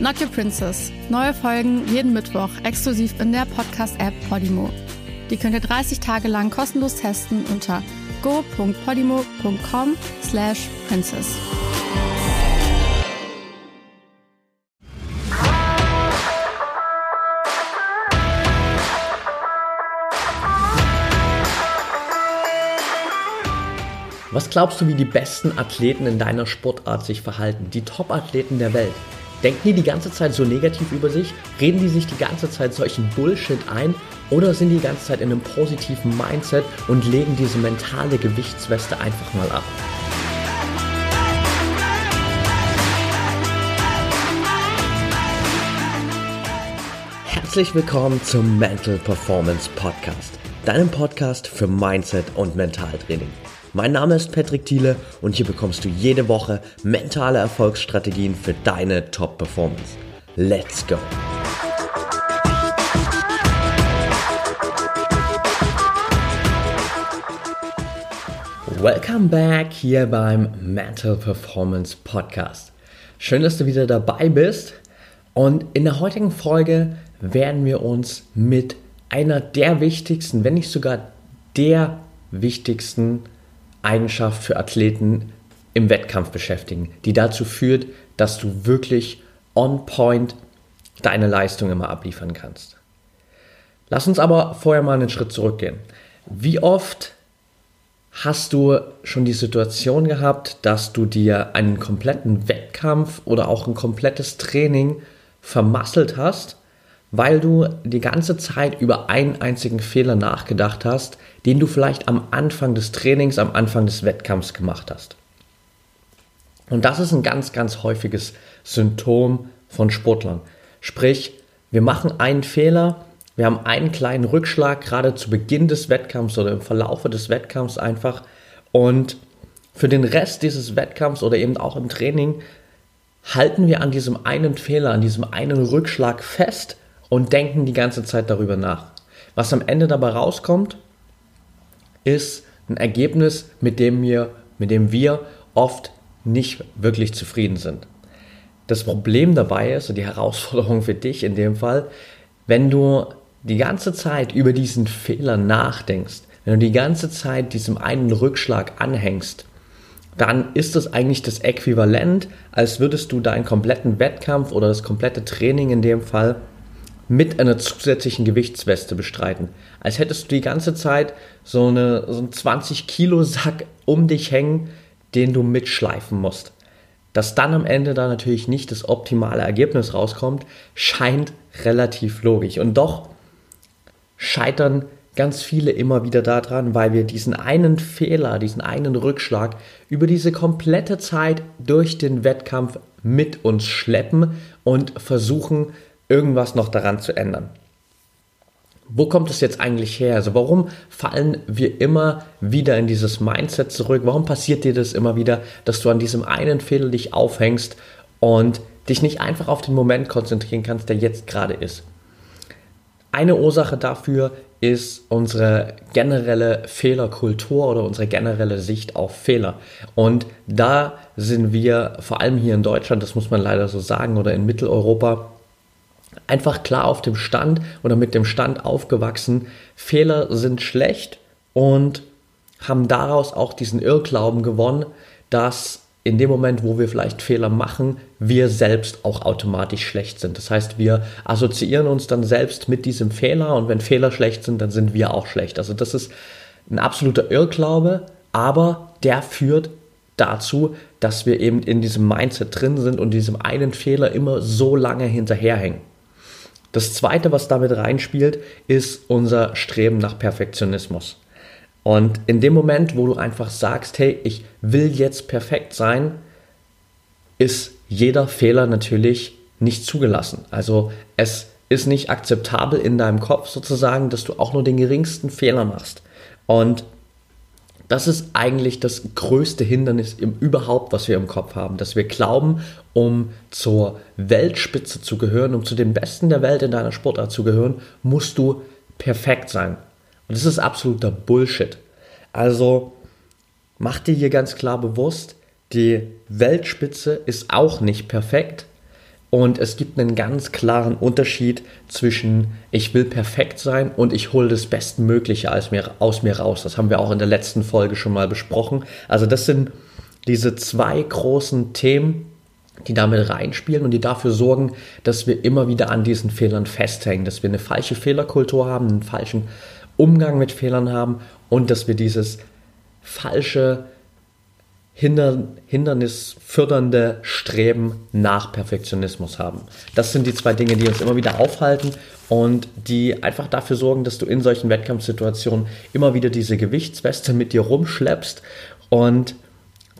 Not Your Princess. Neue Folgen jeden Mittwoch exklusiv in der Podcast-App Podimo. Die könnt ihr 30 Tage lang kostenlos testen unter go.podimo.com slash princess. Was glaubst du, wie die besten Athleten in deiner Sportart sich verhalten? Die Top-Athleten der Welt. Denken die die ganze Zeit so negativ über sich? Reden die sich die ganze Zeit solchen Bullshit ein? Oder sind die die ganze Zeit in einem positiven Mindset und legen diese mentale Gewichtsweste einfach mal ab? Herzlich willkommen zum Mental Performance Podcast, deinem Podcast für Mindset und Mentaltraining. Mein Name ist Patrick Thiele und hier bekommst du jede Woche mentale Erfolgsstrategien für deine Top-Performance. Let's go! Welcome back hier beim Mental Performance Podcast. Schön, dass du wieder dabei bist. Und in der heutigen Folge werden wir uns mit einer der wichtigsten, wenn nicht sogar der wichtigsten Eigenschaft für Athleten im Wettkampf beschäftigen, die dazu führt, dass du wirklich on point deine Leistung immer abliefern kannst. Lass uns aber vorher mal einen Schritt zurückgehen. Wie oft hast du schon die Situation gehabt, dass du dir einen kompletten Wettkampf oder auch ein komplettes Training vermasselt hast, weil du die ganze Zeit über einen einzigen Fehler nachgedacht hast, den du vielleicht am Anfang des Trainings, am Anfang des Wettkampfs gemacht hast. Und das ist ein ganz, ganz häufiges Symptom von Sportlern. Sprich, wir machen einen Fehler, wir haben einen kleinen Rückschlag, gerade zu Beginn des Wettkampfs oder im Verlaufe des Wettkampfs einfach. Und für den Rest dieses Wettkampfs oder eben auch im Training halten wir an diesem einen Fehler, an diesem einen Rückschlag fest und denken die ganze Zeit darüber nach. Was am Ende dabei rauskommt, ist ein Ergebnis, mit dem wir, mit dem wir oft nicht wirklich zufrieden sind. Das Problem dabei ist, und die Herausforderung für dich in dem Fall, wenn du die ganze Zeit über diesen Fehler nachdenkst, wenn du die ganze Zeit diesem einen Rückschlag anhängst, dann ist es eigentlich das Äquivalent, als würdest du deinen kompletten Wettkampf oder das komplette Training in dem Fall mit einer zusätzlichen Gewichtsweste bestreiten. Als hättest du die ganze Zeit so, eine, so einen 20 Kilo Sack um dich hängen, den du mitschleifen musst. Dass dann am Ende da natürlich nicht das optimale Ergebnis rauskommt, scheint relativ logisch. Und doch scheitern ganz viele immer wieder daran, weil wir diesen einen Fehler, diesen einen Rückschlag über diese komplette Zeit durch den Wettkampf mit uns schleppen und versuchen, irgendwas noch daran zu ändern. Wo kommt es jetzt eigentlich her? Also warum fallen wir immer wieder in dieses Mindset zurück? Warum passiert dir das immer wieder, dass du an diesem einen Fehler dich aufhängst und dich nicht einfach auf den Moment konzentrieren kannst, der jetzt gerade ist? Eine Ursache dafür ist unsere generelle Fehlerkultur oder unsere generelle Sicht auf Fehler. Und da sind wir vor allem hier in Deutschland, das muss man leider so sagen, oder in Mitteleuropa, einfach klar auf dem Stand oder mit dem Stand aufgewachsen, Fehler sind schlecht und haben daraus auch diesen Irrglauben gewonnen, dass in dem Moment, wo wir vielleicht Fehler machen, wir selbst auch automatisch schlecht sind. Das heißt, wir assoziieren uns dann selbst mit diesem Fehler und wenn Fehler schlecht sind, dann sind wir auch schlecht. Also das ist ein absoluter Irrglaube, aber der führt dazu, dass wir eben in diesem Mindset drin sind und diesem einen Fehler immer so lange hinterherhängen. Das zweite, was damit reinspielt, ist unser Streben nach Perfektionismus. Und in dem Moment, wo du einfach sagst, hey, ich will jetzt perfekt sein, ist jeder Fehler natürlich nicht zugelassen. Also es ist nicht akzeptabel in deinem Kopf sozusagen, dass du auch nur den geringsten Fehler machst. Und das ist eigentlich das größte Hindernis im überhaupt, was wir im Kopf haben, dass wir glauben, um zur Weltspitze zu gehören, um zu den Besten der Welt in deiner Sportart zu gehören, musst du perfekt sein. Und das ist absoluter Bullshit. Also mach dir hier ganz klar bewusst, die Weltspitze ist auch nicht perfekt und es gibt einen ganz klaren Unterschied zwischen ich will perfekt sein und ich hole das Bestmögliche aus mir, aus mir raus. Das haben wir auch in der letzten Folge schon mal besprochen. Also das sind diese zwei großen Themen, die damit reinspielen und die dafür sorgen, dass wir immer wieder an diesen Fehlern festhängen, dass wir eine falsche Fehlerkultur haben, einen falschen Umgang mit Fehlern haben und dass wir dieses falsche Hinder hindernisfördernde Streben nach Perfektionismus haben. Das sind die zwei Dinge, die uns immer wieder aufhalten und die einfach dafür sorgen, dass du in solchen Wettkampfsituationen immer wieder diese Gewichtsweste mit dir rumschleppst und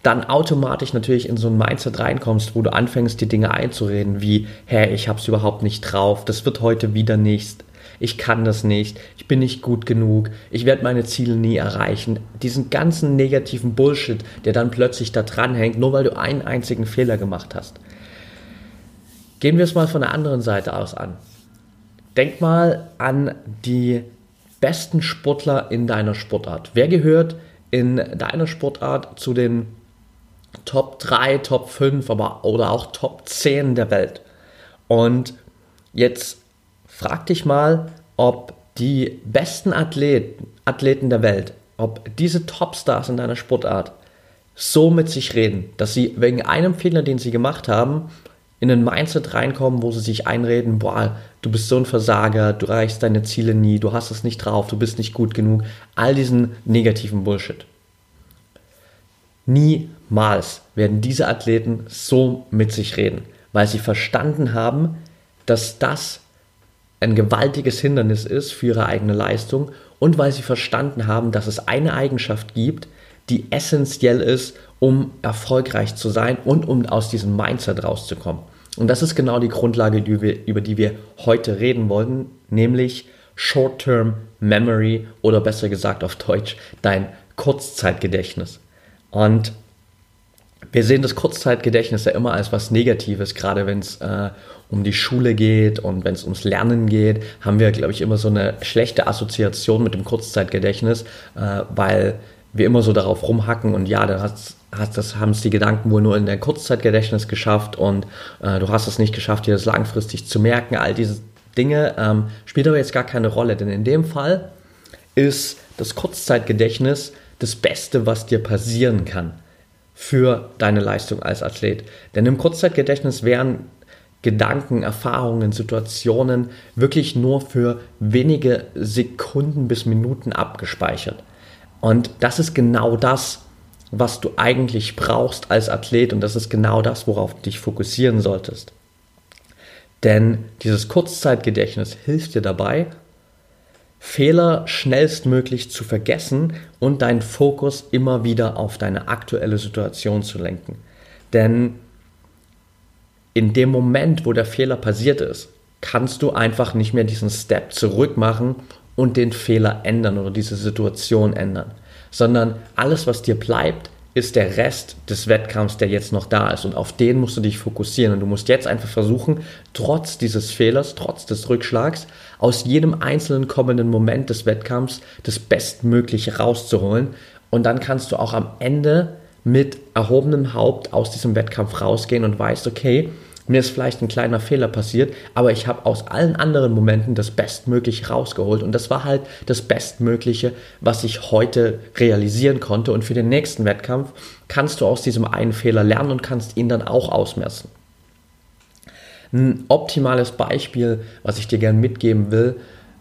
dann automatisch natürlich in so ein Mindset reinkommst, wo du anfängst, die Dinge einzureden, wie, hey, ich hab's überhaupt nicht drauf, das wird heute wieder nichts, ich kann das nicht, ich bin nicht gut genug, ich werde meine Ziele nie erreichen. Diesen ganzen negativen Bullshit, der dann plötzlich da dran hängt, nur weil du einen einzigen Fehler gemacht hast. Gehen wir es mal von der anderen Seite aus an. Denk mal an die besten Sportler in deiner Sportart. Wer gehört in deiner Sportart zu den Top 3, Top 5, aber oder auch Top 10 der Welt? Und jetzt frag dich mal, ob die besten Athleten, Athleten der Welt, ob diese Topstars in deiner Sportart so mit sich reden, dass sie wegen einem Fehler, den sie gemacht haben, in ein Mindset reinkommen, wo sie sich einreden, boah, du bist so ein Versager, du erreichst deine Ziele nie, du hast es nicht drauf, du bist nicht gut genug, all diesen negativen Bullshit. Niemals werden diese Athleten so mit sich reden, weil sie verstanden haben, dass das ein gewaltiges Hindernis ist für ihre eigene Leistung und weil sie verstanden haben, dass es eine Eigenschaft gibt, die essentiell ist, um erfolgreich zu sein und um aus diesem Mindset rauszukommen. Und das ist genau die Grundlage, die wir, über die wir heute reden wollen, nämlich Short-Term Memory oder besser gesagt auf Deutsch dein Kurzzeitgedächtnis. Und wir sehen das Kurzzeitgedächtnis ja immer als was Negatives, gerade wenn es äh, um die Schule geht und wenn es ums Lernen geht, haben wir, glaube ich, immer so eine schlechte Assoziation mit dem Kurzzeitgedächtnis, äh, weil wir immer so darauf rumhacken und ja, dann hast, hast das haben es die Gedanken wohl nur in der Kurzzeitgedächtnis geschafft und äh, du hast es nicht geschafft, dir das langfristig zu merken. All diese Dinge ähm, spielt aber jetzt gar keine Rolle, denn in dem Fall ist das Kurzzeitgedächtnis das Beste, was dir passieren kann für deine Leistung als Athlet. Denn im Kurzzeitgedächtnis wären Gedanken, Erfahrungen, Situationen wirklich nur für wenige Sekunden bis Minuten abgespeichert. Und das ist genau das, was du eigentlich brauchst als Athlet und das ist genau das, worauf du dich fokussieren solltest. Denn dieses Kurzzeitgedächtnis hilft dir dabei, Fehler schnellstmöglich zu vergessen und deinen Fokus immer wieder auf deine aktuelle Situation zu lenken. Denn in dem Moment, wo der Fehler passiert ist, kannst du einfach nicht mehr diesen Step zurück machen und den Fehler ändern oder diese Situation ändern, sondern alles, was dir bleibt, ist der Rest des Wettkampfs, der jetzt noch da ist. Und auf den musst du dich fokussieren. Und du musst jetzt einfach versuchen, trotz dieses Fehlers, trotz des Rückschlags, aus jedem einzelnen kommenden Moment des Wettkampfs das Bestmögliche rauszuholen. Und dann kannst du auch am Ende mit erhobenem Haupt aus diesem Wettkampf rausgehen und weißt, okay, mir ist vielleicht ein kleiner Fehler passiert, aber ich habe aus allen anderen Momenten das Bestmögliche rausgeholt und das war halt das Bestmögliche, was ich heute realisieren konnte und für den nächsten Wettkampf kannst du aus diesem einen Fehler lernen und kannst ihn dann auch ausmessen. Ein optimales Beispiel, was ich dir gerne mitgeben will,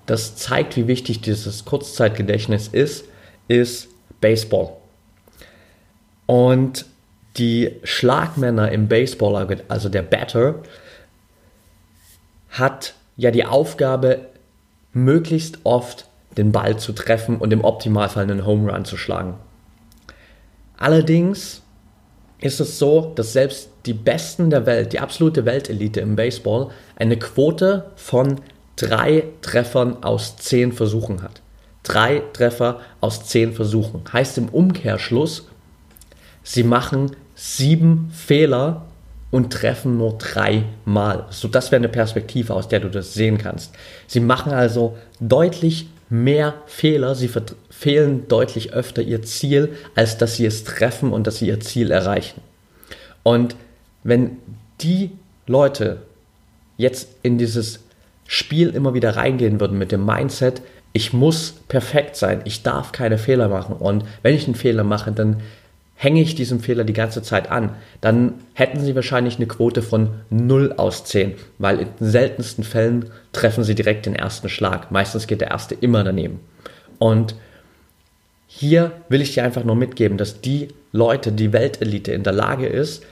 das zeigt, wie wichtig dieses Kurzzeitgedächtnis ist, ist Baseball. Und die Schlagmänner im Baseball, also der Batter, hat ja die Aufgabe, möglichst oft den Ball zu treffen und im Optimalfall einen Home Run zu schlagen. Allerdings ist es so, dass selbst die Besten der Welt, die absolute Weltelite im Baseball, eine Quote von drei Treffern aus zehn Versuchen hat. Drei Treffer aus zehn Versuchen. Heißt im Umkehrschluss, sie machen sieben Fehler und treffen nur dreimal. So, das wäre eine Perspektive, aus der du das sehen kannst. Sie machen also deutlich mehr Fehler, sie verfehlen deutlich öfter ihr Ziel, als dass sie es treffen und dass sie ihr Ziel erreichen. Und wenn die Leute jetzt in dieses Spiel immer wieder reingehen würden mit dem Mindset, ich muss perfekt sein, ich darf keine Fehler machen und wenn ich einen Fehler mache, dann hänge ich diesem Fehler die ganze Zeit an, dann hätten sie wahrscheinlich eine Quote von 0 aus 10, weil in seltensten Fällen treffen sie direkt den ersten Schlag. Meistens geht der erste immer daneben. Und hier will ich dir einfach nur mitgeben, dass die Leute, die Weltelite in der Lage ist,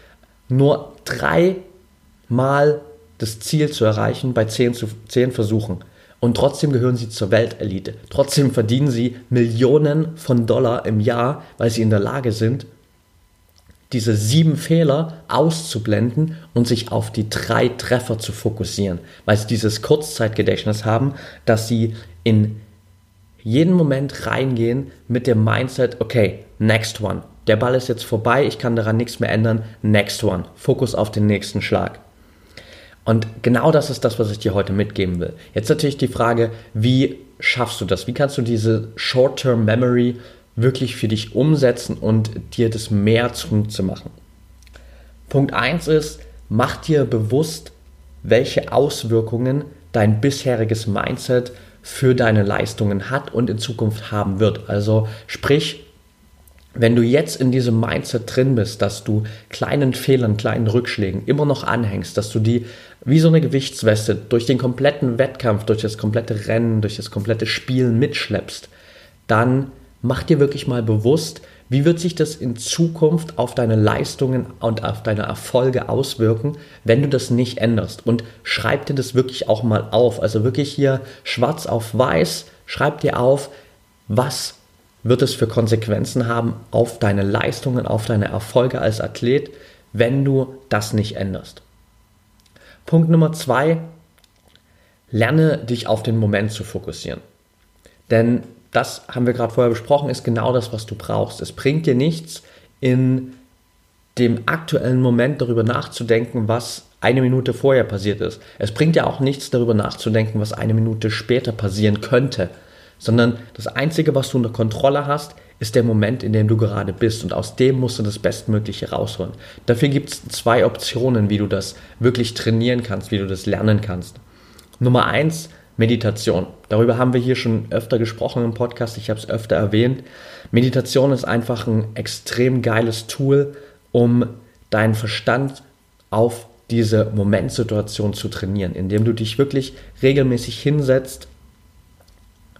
nur dreimal das Ziel zu erreichen bei 10, zu 10 Versuchen. Und trotzdem gehören sie zur Weltelite. Trotzdem verdienen sie Millionen von Dollar im Jahr, weil sie in der Lage sind, diese sieben Fehler auszublenden und sich auf die drei Treffer zu fokussieren, weil sie dieses Kurzzeitgedächtnis haben, dass sie in jeden Moment reingehen mit dem Mindset, okay, next one. Der Ball ist jetzt vorbei, ich kann daran nichts mehr ändern, next one. Fokus auf den nächsten Schlag. Und genau das ist das, was ich dir heute mitgeben will. Jetzt natürlich die Frage, wie schaffst du das? Wie kannst du diese Short-Term Memory wirklich für dich umsetzen und dir das mehr zu machen. Punkt 1 ist, mach dir bewusst, welche Auswirkungen dein bisheriges Mindset für deine Leistungen hat und in Zukunft haben wird. Also sprich, wenn du jetzt in diesem Mindset drin bist, dass du kleinen Fehlern, kleinen Rückschlägen immer noch anhängst, dass du die wie so eine Gewichtsweste durch den kompletten Wettkampf, durch das komplette Rennen, durch das komplette Spielen mitschleppst, dann mach dir wirklich mal bewusst, wie wird sich das in Zukunft auf deine Leistungen und auf deine Erfolge auswirken, wenn du das nicht änderst? Und schreib dir das wirklich auch mal auf. Also wirklich hier schwarz auf weiß, schreib dir auf, was wird es für Konsequenzen haben auf deine Leistungen, auf deine Erfolge als Athlet, wenn du das nicht änderst. Punkt Nummer zwei, lerne dich auf den Moment zu fokussieren. Denn das haben wir gerade vorher besprochen, ist genau das, was du brauchst. Es bringt dir nichts, in dem aktuellen Moment darüber nachzudenken, was eine Minute vorher passiert ist. Es bringt dir auch nichts darüber nachzudenken, was eine Minute später passieren könnte, sondern das Einzige, was du unter Kontrolle hast, ist der Moment, in dem du gerade bist und aus dem musst du das Bestmögliche rausholen. Dafür gibt es zwei Optionen, wie du das wirklich trainieren kannst, wie du das lernen kannst. Nummer eins, Meditation. Darüber haben wir hier schon öfter gesprochen im Podcast, ich habe es öfter erwähnt. Meditation ist einfach ein extrem geiles Tool, um deinen Verstand auf diese Momentsituation zu trainieren, indem du dich wirklich regelmäßig hinsetzt.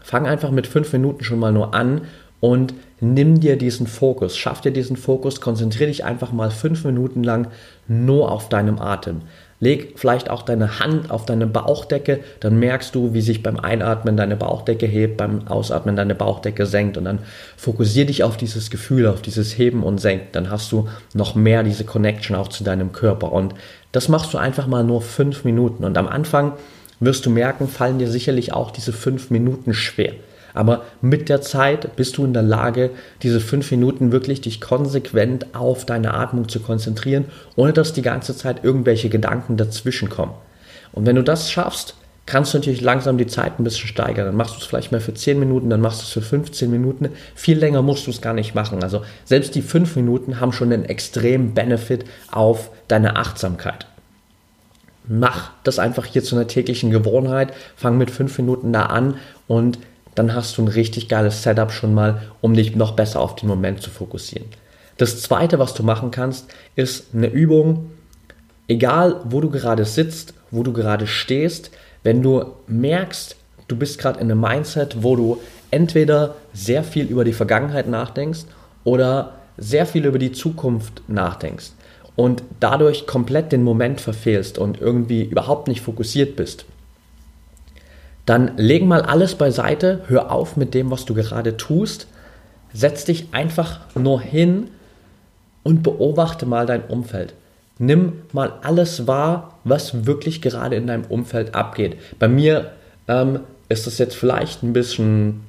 Fang einfach mit fünf Minuten schon mal nur an und nimm dir diesen Fokus, schaff dir diesen Fokus, konzentriere dich einfach mal fünf Minuten lang nur auf deinem Atem. Leg vielleicht auch deine Hand auf deine Bauchdecke, dann merkst du, wie sich beim Einatmen deine Bauchdecke hebt, beim Ausatmen deine Bauchdecke senkt und dann fokussier dich auf dieses Gefühl, auf dieses Heben und Senken. Dann hast du noch mehr diese Connection auch zu deinem Körper und das machst du einfach mal nur fünf Minuten und am Anfang wirst du merken, fallen dir sicherlich auch diese fünf Minuten schwer. Aber mit der Zeit bist du in der Lage, diese fünf Minuten wirklich dich konsequent auf deine Atmung zu konzentrieren, ohne dass die ganze Zeit irgendwelche Gedanken dazwischen kommen. Und wenn du das schaffst, kannst du natürlich langsam die Zeit ein bisschen steigern. Dann machst du es vielleicht mal für 10 Minuten, dann machst du es für 15 Minuten. Viel länger musst du es gar nicht machen. Also selbst die 5 Minuten haben schon einen extremen Benefit auf deine Achtsamkeit. Mach das einfach hier zu einer täglichen Gewohnheit. Fang mit 5 Minuten da an und dann hast du ein richtig geiles Setup schon mal, um dich noch besser auf den Moment zu fokussieren. Das zweite, was du machen kannst, ist eine Übung, egal wo du gerade sitzt, wo du gerade stehst, wenn du merkst, du bist gerade in einem Mindset, wo du entweder sehr viel über die Vergangenheit nachdenkst oder sehr viel über die Zukunft nachdenkst und dadurch komplett den Moment verfehlst und irgendwie überhaupt nicht fokussiert bist, dann leg mal alles beiseite, hör auf mit dem, was du gerade tust, setz dich einfach nur hin und beobachte mal dein Umfeld. Nimm mal alles wahr, was wirklich gerade in deinem Umfeld abgeht. Bei mir ähm, ist das jetzt vielleicht ein bisschen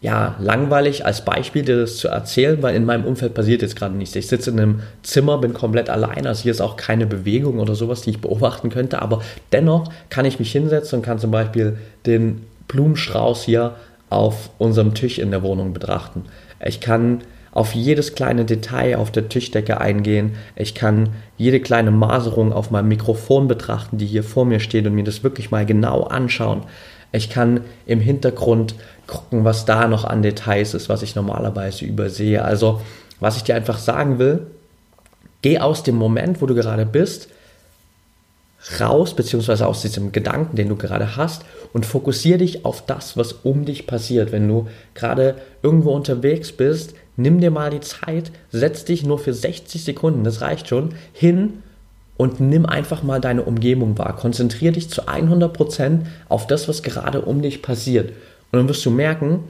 ja, langweilig als Beispiel dir das zu erzählen, weil in meinem Umfeld passiert jetzt gerade nichts. Ich sitze in einem Zimmer, bin komplett allein, also hier ist auch keine Bewegung oder sowas, die ich beobachten könnte, aber dennoch kann ich mich hinsetzen und kann zum Beispiel den Blumenstrauß hier auf unserem Tisch in der Wohnung betrachten. Ich kann auf jedes kleine Detail auf der Tischdecke eingehen. Ich kann jede kleine Maserung auf meinem Mikrofon betrachten, die hier vor mir steht und mir das wirklich mal genau anschauen. Ich kann im Hintergrund gucken, was da noch an Details ist, was ich normalerweise übersehe. Also, was ich dir einfach sagen will, geh aus dem Moment, wo du gerade bist, raus, beziehungsweise aus diesem Gedanken, den du gerade hast, und fokussiere dich auf das, was um dich passiert. Wenn du gerade irgendwo unterwegs bist, nimm dir mal die Zeit, setz dich nur für 60 Sekunden, das reicht schon, hin und nimm einfach mal deine Umgebung wahr. Konzentriere dich zu 100% auf das, was gerade um dich passiert. Und dann wirst du merken,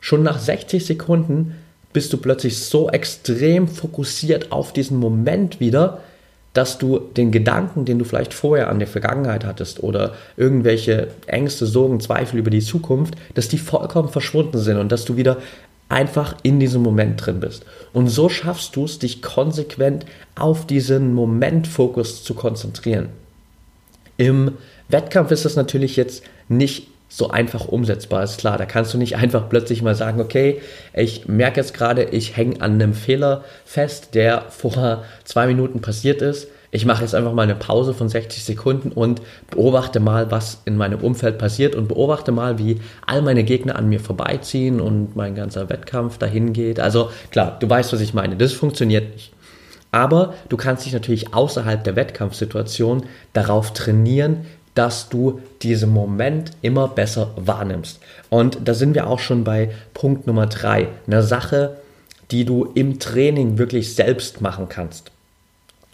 schon nach 60 Sekunden bist du plötzlich so extrem fokussiert auf diesen Moment wieder, dass du den Gedanken, den du vielleicht vorher an der Vergangenheit hattest oder irgendwelche Ängste, Sorgen, Zweifel über die Zukunft, dass die vollkommen verschwunden sind und dass du wieder einfach in diesem Moment drin bist. Und so schaffst du es, dich konsequent auf diesen Momentfokus zu konzentrieren. Im Wettkampf ist das natürlich jetzt nicht so einfach umsetzbar ist. Klar, da kannst du nicht einfach plötzlich mal sagen, okay, ich merke jetzt gerade, ich hänge an einem Fehler fest, der vor zwei Minuten passiert ist. Ich mache jetzt einfach mal eine Pause von 60 Sekunden und beobachte mal, was in meinem Umfeld passiert und beobachte mal, wie all meine Gegner an mir vorbeiziehen und mein ganzer Wettkampf dahin geht. Also klar, du weißt, was ich meine. Das funktioniert nicht. Aber du kannst dich natürlich außerhalb der Wettkampfsituation darauf trainieren, dass du diesen Moment immer besser wahrnimmst. Und da sind wir auch schon bei Punkt Nummer drei, eine Sache, die du im Training wirklich selbst machen kannst.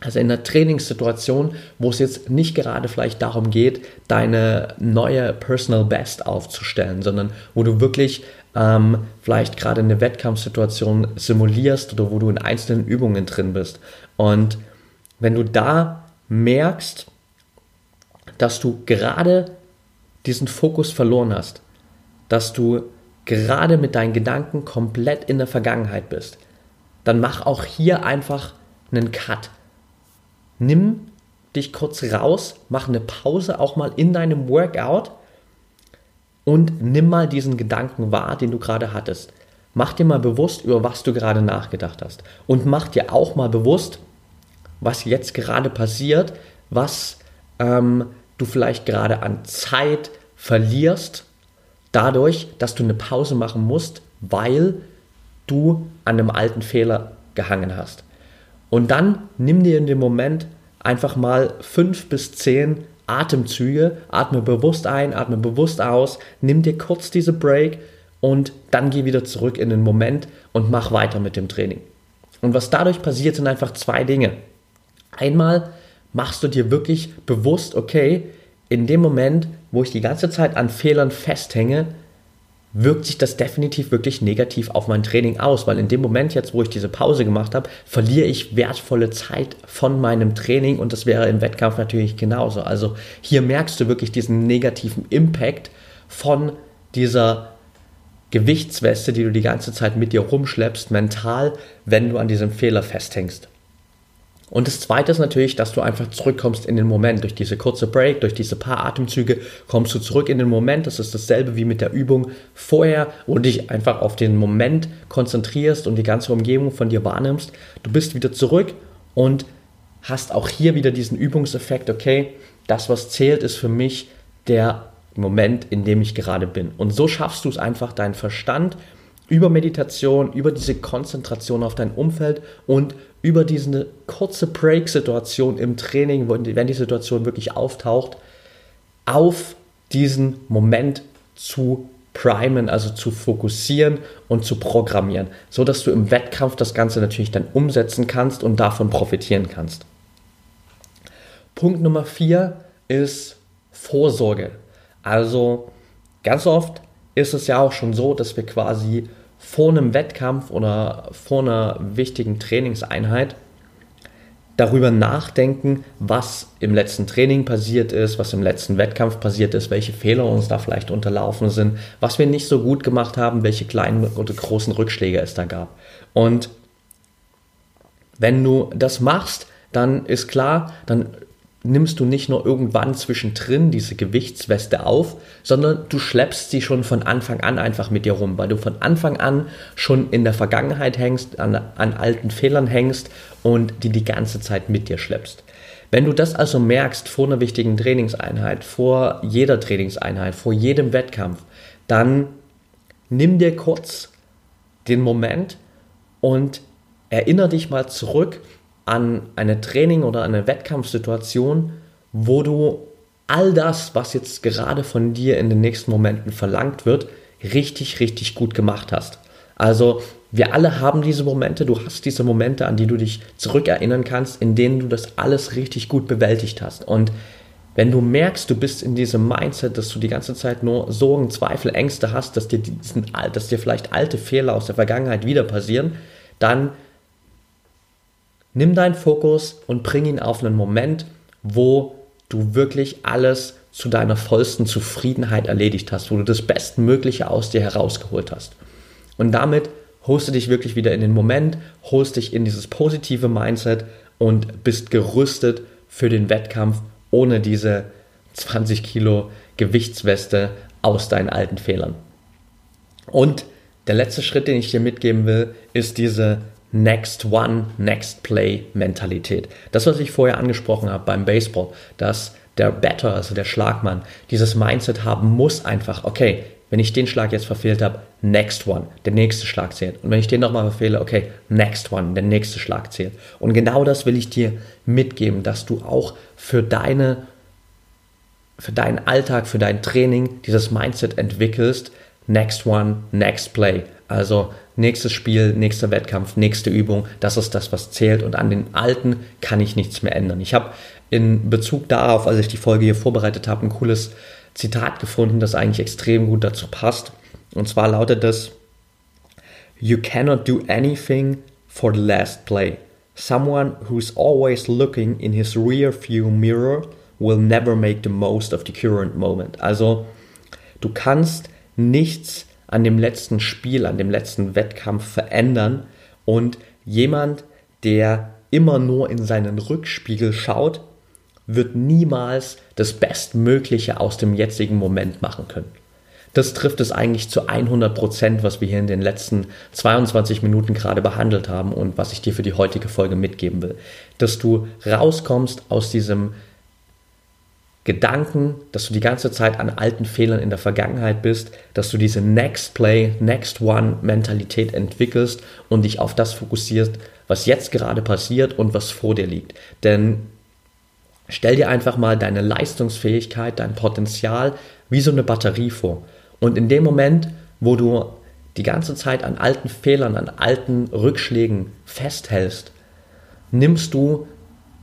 Also in einer Trainingssituation, wo es jetzt nicht gerade vielleicht darum geht, deine neue Personal Best aufzustellen, sondern wo du wirklich ähm, vielleicht gerade eine Wettkampfsituation simulierst oder wo du in einzelnen Übungen drin bist. Und wenn du da merkst, dass du gerade diesen Fokus verloren hast, dass du gerade mit deinen Gedanken komplett in der Vergangenheit bist, dann mach auch hier einfach einen Cut. Nimm dich kurz raus, mach eine Pause auch mal in deinem Workout und nimm mal diesen Gedanken wahr, den du gerade hattest. Mach dir mal bewusst, über was du gerade nachgedacht hast. Und mach dir auch mal bewusst, was jetzt gerade passiert, was ähm, du vielleicht gerade an Zeit verlierst, dadurch, dass du eine Pause machen musst, weil du an einem alten Fehler gehangen hast. Und dann nimm dir in dem Moment einfach mal fünf bis zehn Atemzüge, atme bewusst ein, atme bewusst aus, nimm dir kurz diese Break und dann geh wieder zurück in den Moment und mach weiter mit dem Training. Und was dadurch passiert, sind einfach zwei Dinge. Einmal machst du dir wirklich bewusst, okay, in dem Moment, wo ich die ganze Zeit an Fehlern festhänge, wirkt sich das definitiv wirklich negativ auf mein Training aus, weil in dem Moment jetzt, wo ich diese Pause gemacht habe, verliere ich wertvolle Zeit von meinem Training und das wäre im Wettkampf natürlich genauso. Also hier merkst du wirklich diesen negativen Impact von dieser Gewichtsweste, die du die ganze Zeit mit dir rumschleppst, mental, wenn du an diesem Fehler festhängst. Und das zweite ist natürlich, dass du einfach zurückkommst in den Moment. Durch diese kurze Break, durch diese paar Atemzüge kommst du zurück in den Moment. Das ist dasselbe wie mit der Übung vorher, wo dich einfach auf den Moment konzentrierst und die ganze Umgebung von dir wahrnimmst. Du bist wieder zurück und hast auch hier wieder diesen Übungseffekt, okay, das, was zählt, ist für mich der Moment, in dem ich gerade bin. Und so schaffst du es einfach, deinen Verstand über Meditation, über diese Konzentration auf dein Umfeld und über diese kurze Break-Situation im Training, wenn die Situation wirklich auftaucht, auf diesen Moment zu primen, also zu fokussieren und zu programmieren, so dass du im Wettkampf das Ganze natürlich dann umsetzen kannst und davon profitieren kannst. Punkt Nummer vier ist Vorsorge. Also ganz oft ist es ja auch schon so, dass wir quasi vor einem Wettkampf oder vor einer wichtigen Trainingseinheit darüber nachdenken, was im letzten Training passiert ist, was im letzten Wettkampf passiert ist, welche Fehler uns da vielleicht unterlaufen sind, was wir nicht so gut gemacht haben, welche kleinen oder großen Rückschläge es da gab. Und wenn du das machst, dann ist klar, dann nimmst du nicht nur irgendwann zwischendrin diese Gewichtsweste auf, sondern du schleppst sie schon von Anfang an einfach mit dir rum, weil du von Anfang an schon in der Vergangenheit hängst, an, an alten Fehlern hängst und die die ganze Zeit mit dir schleppst. Wenn du das also merkst vor einer wichtigen Trainingseinheit, vor jeder Trainingseinheit, vor jedem Wettkampf, dann nimm dir kurz den Moment und erinnere dich mal zurück an eine Training oder eine Wettkampfsituation, wo du all das, was jetzt gerade von dir in den nächsten Momenten verlangt wird, richtig, richtig gut gemacht hast. Also wir alle haben diese Momente, du hast diese Momente, an die du dich zurückerinnern kannst, in denen du das alles richtig gut bewältigt hast. Und wenn du merkst, du bist in diesem Mindset, dass du die ganze Zeit nur Sorgen, Zweifel, Ängste hast, dass dir, diesen, dass dir vielleicht alte Fehler aus der Vergangenheit wieder passieren, dann Nimm deinen Fokus und bring ihn auf einen Moment, wo du wirklich alles zu deiner vollsten Zufriedenheit erledigt hast, wo du das Bestmögliche aus dir herausgeholt hast. Und damit holst du dich wirklich wieder in den Moment, holst dich in dieses positive Mindset und bist gerüstet für den Wettkampf ohne diese 20 Kilo Gewichtsweste aus deinen alten Fehlern. Und der letzte Schritt, den ich dir mitgeben will, ist diese Next One, Next Play Mentalität. Das, was ich vorher angesprochen habe beim Baseball, dass der Batter, also der Schlagmann, dieses Mindset haben muss einfach, okay, wenn ich den Schlag jetzt verfehlt habe, next one, der nächste Schlag zählt. Und wenn ich den nochmal verfehle, okay, next one, der nächste Schlag zählt. Und genau das will ich dir mitgeben, dass du auch für deine, für deinen Alltag, für dein Training dieses Mindset entwickelst, next one, next play. Also nächstes Spiel, nächster Wettkampf, nächste Übung, das ist das, was zählt. Und an den alten kann ich nichts mehr ändern. Ich habe in Bezug darauf, als ich die Folge hier vorbereitet habe, ein cooles Zitat gefunden, das eigentlich extrem gut dazu passt. Und zwar lautet es, You cannot do anything for the last play. Someone who's always looking in his rear view mirror will never make the most of the current moment. Also, du kannst nichts an dem letzten Spiel, an dem letzten Wettkampf verändern und jemand, der immer nur in seinen Rückspiegel schaut, wird niemals das Bestmögliche aus dem jetzigen Moment machen können. Das trifft es eigentlich zu 100 Prozent, was wir hier in den letzten 22 Minuten gerade behandelt haben und was ich dir für die heutige Folge mitgeben will. Dass du rauskommst aus diesem Gedanken, dass du die ganze Zeit an alten Fehlern in der Vergangenheit bist, dass du diese Next Play, Next One Mentalität entwickelst und dich auf das fokussierst, was jetzt gerade passiert und was vor dir liegt. Denn stell dir einfach mal deine Leistungsfähigkeit, dein Potenzial wie so eine Batterie vor. Und in dem Moment, wo du die ganze Zeit an alten Fehlern, an alten Rückschlägen festhältst, nimmst du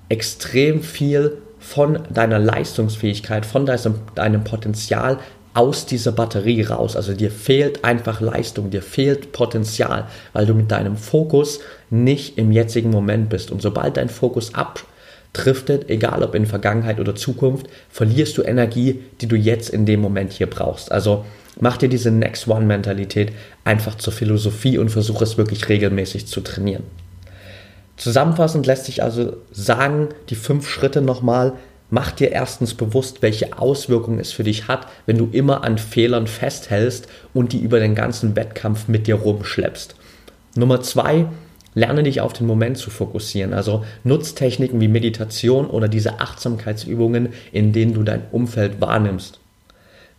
extrem viel von deiner Leistungsfähigkeit, von deinem, deinem Potenzial aus dieser Batterie raus. Also dir fehlt einfach Leistung, dir fehlt Potenzial, weil du mit deinem Fokus nicht im jetzigen Moment bist. Und sobald dein Fokus abdriftet, egal ob in Vergangenheit oder Zukunft, verlierst du Energie, die du jetzt in dem Moment hier brauchst. Also mach dir diese Next One-Mentalität einfach zur Philosophie und versuche es wirklich regelmäßig zu trainieren. Zusammenfassend lässt sich also sagen, die fünf Schritte nochmal, mach dir erstens bewusst, welche Auswirkungen es für dich hat, wenn du immer an Fehlern festhältst und die über den ganzen Wettkampf mit dir rumschleppst. Nummer zwei, lerne dich auf den Moment zu fokussieren. Also nutz Techniken wie Meditation oder diese Achtsamkeitsübungen, in denen du dein Umfeld wahrnimmst.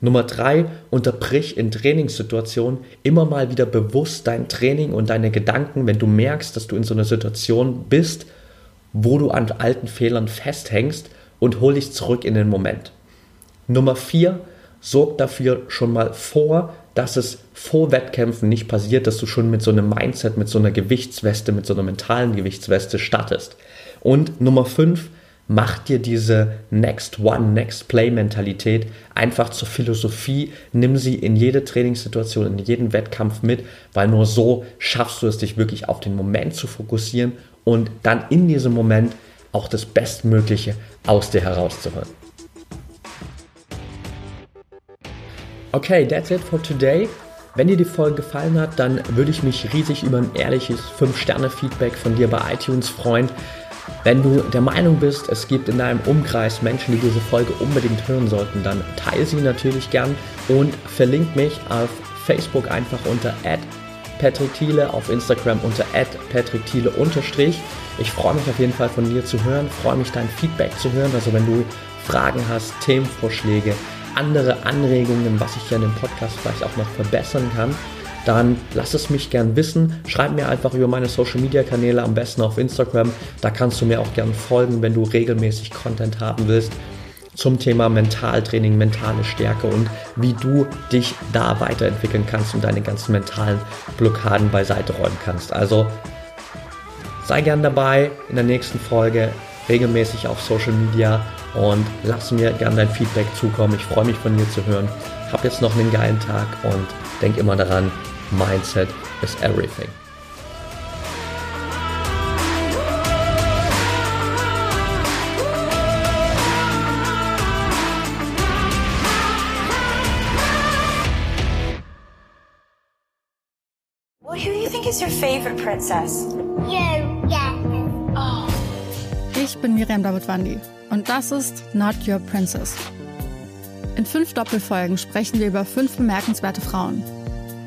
Nummer drei, unterbrich in Trainingssituationen immer mal wieder bewusst dein Training und deine Gedanken, wenn du merkst, dass du in so einer Situation bist, wo du an alten Fehlern festhängst und hol dich zurück in den Moment. Nummer vier, sorg dafür schon mal vor, dass es vor Wettkämpfen nicht passiert, dass du schon mit so einem Mindset, mit so einer Gewichtsweste, mit so einer mentalen Gewichtsweste startest. Und Nummer fünf, Mach dir diese Next One, Next Play Mentalität einfach zur Philosophie. Nimm sie in jede Trainingssituation, in jeden Wettkampf mit, weil nur so schaffst du es, dich wirklich auf den Moment zu fokussieren und dann in diesem Moment auch das Bestmögliche aus dir herauszuholen. Okay, that's it for today. Wenn dir die Folge gefallen hat, dann würde ich mich riesig über ein ehrliches 5-Sterne-Feedback von dir bei iTunes freuen. Wenn du der Meinung bist, es gibt in deinem Umkreis Menschen, die diese Folge unbedingt hören sollten, dann teile sie natürlich gern und verlink mich auf Facebook einfach unter Patrick Thiele, auf Instagram unter Patrick Thiele. Ich freue mich auf jeden Fall von dir zu hören, freue mich dein Feedback zu hören. Also wenn du Fragen hast, Themenvorschläge, andere Anregungen, was ich hier in dem Podcast vielleicht auch noch verbessern kann, dann lass es mich gern wissen. Schreib mir einfach über meine Social Media Kanäle, am besten auf Instagram. Da kannst du mir auch gern folgen, wenn du regelmäßig Content haben willst zum Thema Mentaltraining, mentale Stärke und wie du dich da weiterentwickeln kannst und deine ganzen mentalen Blockaden beiseite räumen kannst. Also sei gern dabei in der nächsten Folge, regelmäßig auf Social Media und lass mir gern dein Feedback zukommen. Ich freue mich von dir zu hören. Hab jetzt noch einen geilen Tag und denk immer daran, Mindset is everything. Well, who do you think is your favorite princess? You, yeah. Oh. Ich bin Miriam Davidwandi und das ist Not Your Princess. In fünf Doppelfolgen sprechen wir über fünf bemerkenswerte Frauen.